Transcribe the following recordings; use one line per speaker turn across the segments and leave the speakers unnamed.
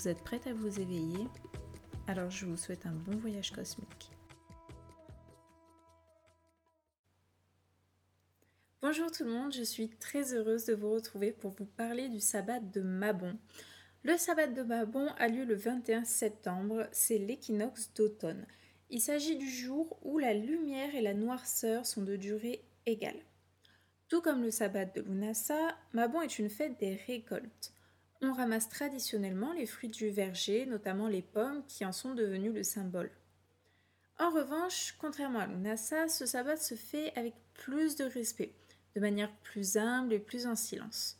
Vous êtes prête à vous éveiller? Alors je vous souhaite un bon voyage cosmique. Bonjour tout le monde, je suis très heureuse de vous retrouver pour vous parler du sabbat de Mabon. Le sabbat de Mabon a lieu le 21 septembre, c'est l'équinoxe d'automne. Il s'agit du jour où la lumière et la noirceur sont de durée égale. Tout comme le sabbat de Lunasa, Mabon est une fête des récoltes. On ramasse traditionnellement les fruits du verger, notamment les pommes, qui en sont devenus le symbole. En revanche, contrairement à l'Unasa, ce sabbat se fait avec plus de respect, de manière plus humble et plus en silence.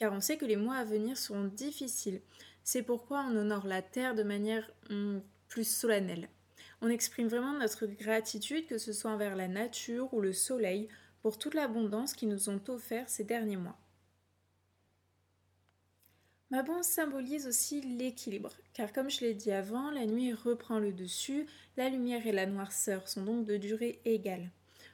Car on sait que les mois à venir seront difficiles. C'est pourquoi on honore la terre de manière hum, plus solennelle. On exprime vraiment notre gratitude, que ce soit envers la nature ou le soleil, pour toute l'abondance qu'ils nous ont offert ces derniers mois. Mabon symbolise aussi l'équilibre, car comme je l'ai dit avant, la nuit reprend le dessus, la lumière et la noirceur sont donc de durée égale.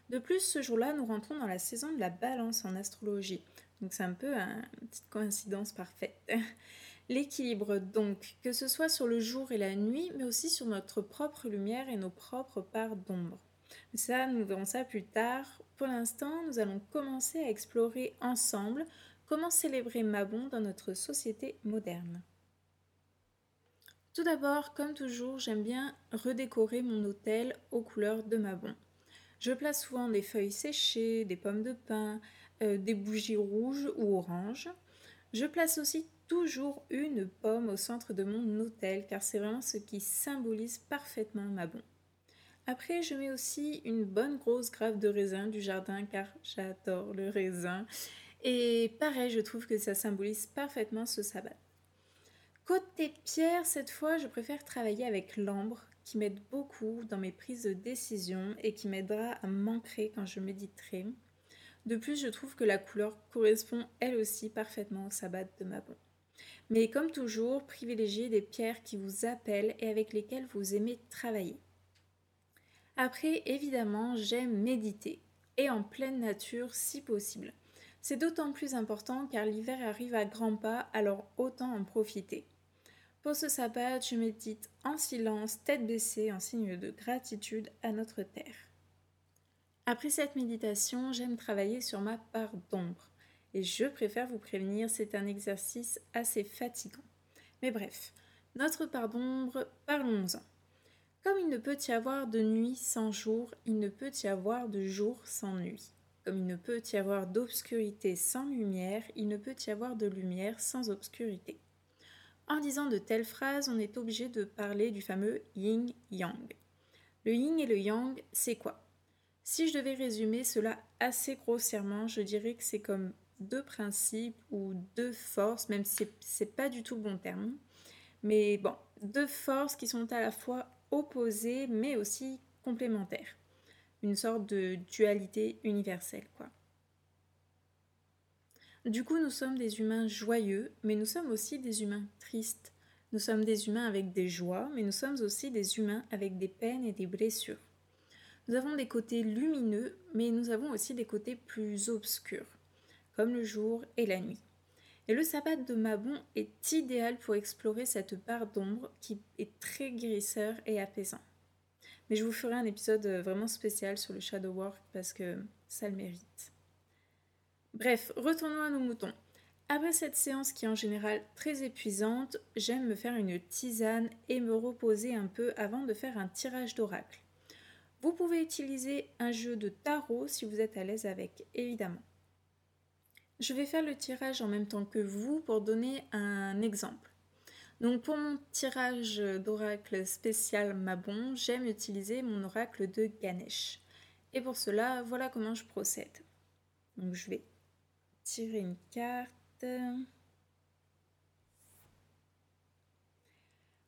De plus, ce jour-là, nous rentrons dans la saison de la balance en astrologie, donc c'est un peu une petite coïncidence parfaite. L'équilibre donc, que ce soit sur le jour et la nuit, mais aussi sur notre propre lumière et nos propres parts d'ombre. Ça, nous verrons ça plus tard. Pour l'instant, nous allons commencer à explorer ensemble Comment célébrer Mabon dans notre société moderne? Tout d'abord, comme toujours, j'aime bien redécorer mon hôtel aux couleurs de Mabon. Je place souvent des feuilles séchées, des pommes de pin, euh, des bougies rouges ou oranges. Je place aussi toujours une pomme au centre de mon hôtel car c'est vraiment ce qui symbolise parfaitement Mabon. Après, je mets aussi une bonne grosse grave de raisin du jardin car j'adore le raisin et pareil, je trouve que ça symbolise parfaitement ce sabbat. Côté pierre, cette fois, je préfère travailler avec l'ambre qui m'aide beaucoup dans mes prises de décision et qui m'aidera à m'ancrer quand je méditerai. De plus, je trouve que la couleur correspond elle aussi parfaitement au sabbat de Mabon. Mais comme toujours, privilégiez des pierres qui vous appellent et avec lesquelles vous aimez travailler. Après, évidemment, j'aime méditer et en pleine nature si possible. C'est d'autant plus important car l'hiver arrive à grands pas, alors autant en profiter. Pour ce sabbat, je médite en silence, tête baissée, en signe de gratitude à notre terre. Après cette méditation, j'aime travailler sur ma part d'ombre. Et je préfère vous prévenir, c'est un exercice assez fatigant. Mais bref, notre part d'ombre, parlons-en. Comme il ne peut y avoir de nuit sans jour, il ne peut y avoir de jour sans nuit. Comme il ne peut y avoir d'obscurité sans lumière, il ne peut y avoir de lumière sans obscurité. En disant de telles phrases, on est obligé de parler du fameux yin-yang. Le yin et le yang, c'est quoi? Si je devais résumer cela assez grossièrement, je dirais que c'est comme deux principes ou deux forces, même si ce n'est pas du tout le bon terme. Mais bon, deux forces qui sont à la fois opposées mais aussi complémentaires une sorte de dualité universelle, quoi. Du coup, nous sommes des humains joyeux, mais nous sommes aussi des humains tristes. Nous sommes des humains avec des joies, mais nous sommes aussi des humains avec des peines et des blessures. Nous avons des côtés lumineux, mais nous avons aussi des côtés plus obscurs, comme le jour et la nuit. Et le sabbat de Mabon est idéal pour explorer cette part d'ombre qui est très guérisseur et apaisant. Mais je vous ferai un épisode euh, vraiment spécial sur le shadow work parce que ça le mérite. Bref, retournons à nos moutons. Après cette séance qui est en général très épuisante, j'aime me faire une tisane et me reposer un peu avant de faire un tirage d'oracle. Vous pouvez utiliser un jeu de tarot si vous êtes à l'aise avec, évidemment. Je vais faire le tirage en même temps que vous pour donner un exemple. Donc pour mon tirage d'oracle spécial Mabon, j'aime utiliser mon oracle de Ganesh. Et pour cela, voilà comment je procède. Donc je vais tirer une carte.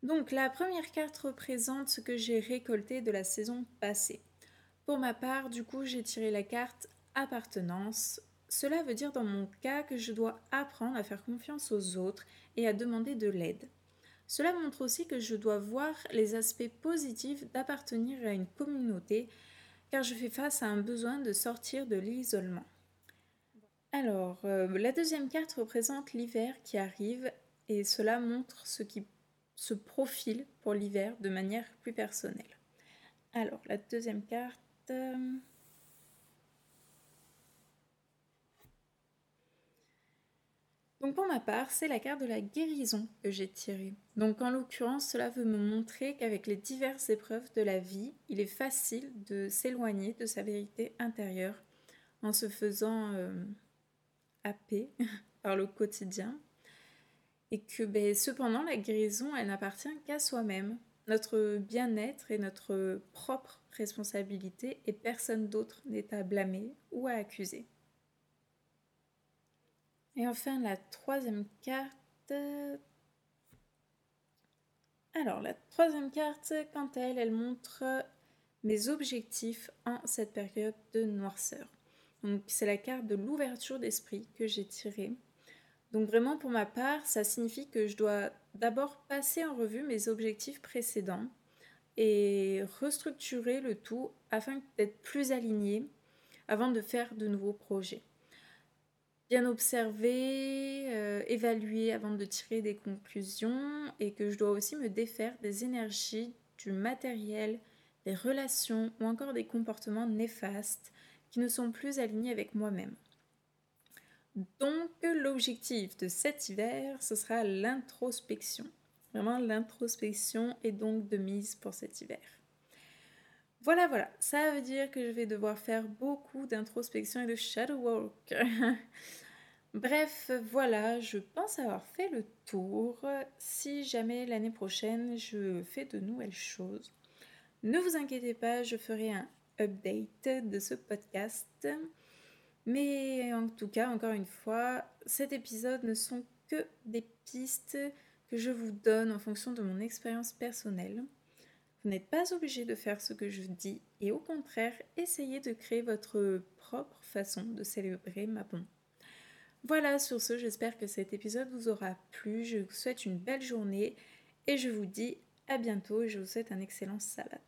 Donc la première carte représente ce que j'ai récolté de la saison passée. Pour ma part, du coup, j'ai tiré la carte appartenance. Cela veut dire dans mon cas que je dois apprendre à faire confiance aux autres et à demander de l'aide. Cela montre aussi que je dois voir les aspects positifs d'appartenir à une communauté car je fais face à un besoin de sortir de l'isolement. Alors, euh, la deuxième carte représente l'hiver qui arrive et cela montre ce qui se profile pour l'hiver de manière plus personnelle. Alors, la deuxième carte... Euh, Donc pour ma part, c'est la carte de la guérison que j'ai tirée. Donc en l'occurrence, cela veut me montrer qu'avec les diverses épreuves de la vie, il est facile de s'éloigner de sa vérité intérieure en se faisant euh, par le quotidien. Et que ben, cependant, la guérison, elle n'appartient qu'à soi-même. Notre bien-être est notre propre responsabilité et personne d'autre n'est à blâmer ou à accuser. Et enfin, la troisième carte. Alors, la troisième carte, quant à elle, elle montre mes objectifs en cette période de noirceur. Donc, c'est la carte de l'ouverture d'esprit que j'ai tirée. Donc, vraiment, pour ma part, ça signifie que je dois d'abord passer en revue mes objectifs précédents et restructurer le tout afin d'être plus aligné avant de faire de nouveaux projets bien observer, euh, évaluer avant de tirer des conclusions et que je dois aussi me défaire des énergies, du matériel, des relations ou encore des comportements néfastes qui ne sont plus alignés avec moi-même. Donc l'objectif de cet hiver, ce sera l'introspection. Vraiment l'introspection est donc de mise pour cet hiver. Voilà, voilà, ça veut dire que je vais devoir faire beaucoup d'introspection et de shadow work. Bref, voilà, je pense avoir fait le tour. Si jamais l'année prochaine je fais de nouvelles choses, ne vous inquiétez pas, je ferai un update de ce podcast. Mais en tout cas, encore une fois, cet épisode ne sont que des pistes que je vous donne en fonction de mon expérience personnelle. Vous n'êtes pas obligé de faire ce que je dis et au contraire, essayez de créer votre propre façon de célébrer ma bonne. Voilà, sur ce, j'espère que cet épisode vous aura plu. Je vous souhaite une belle journée et je vous dis à bientôt et je vous souhaite un excellent sabbat.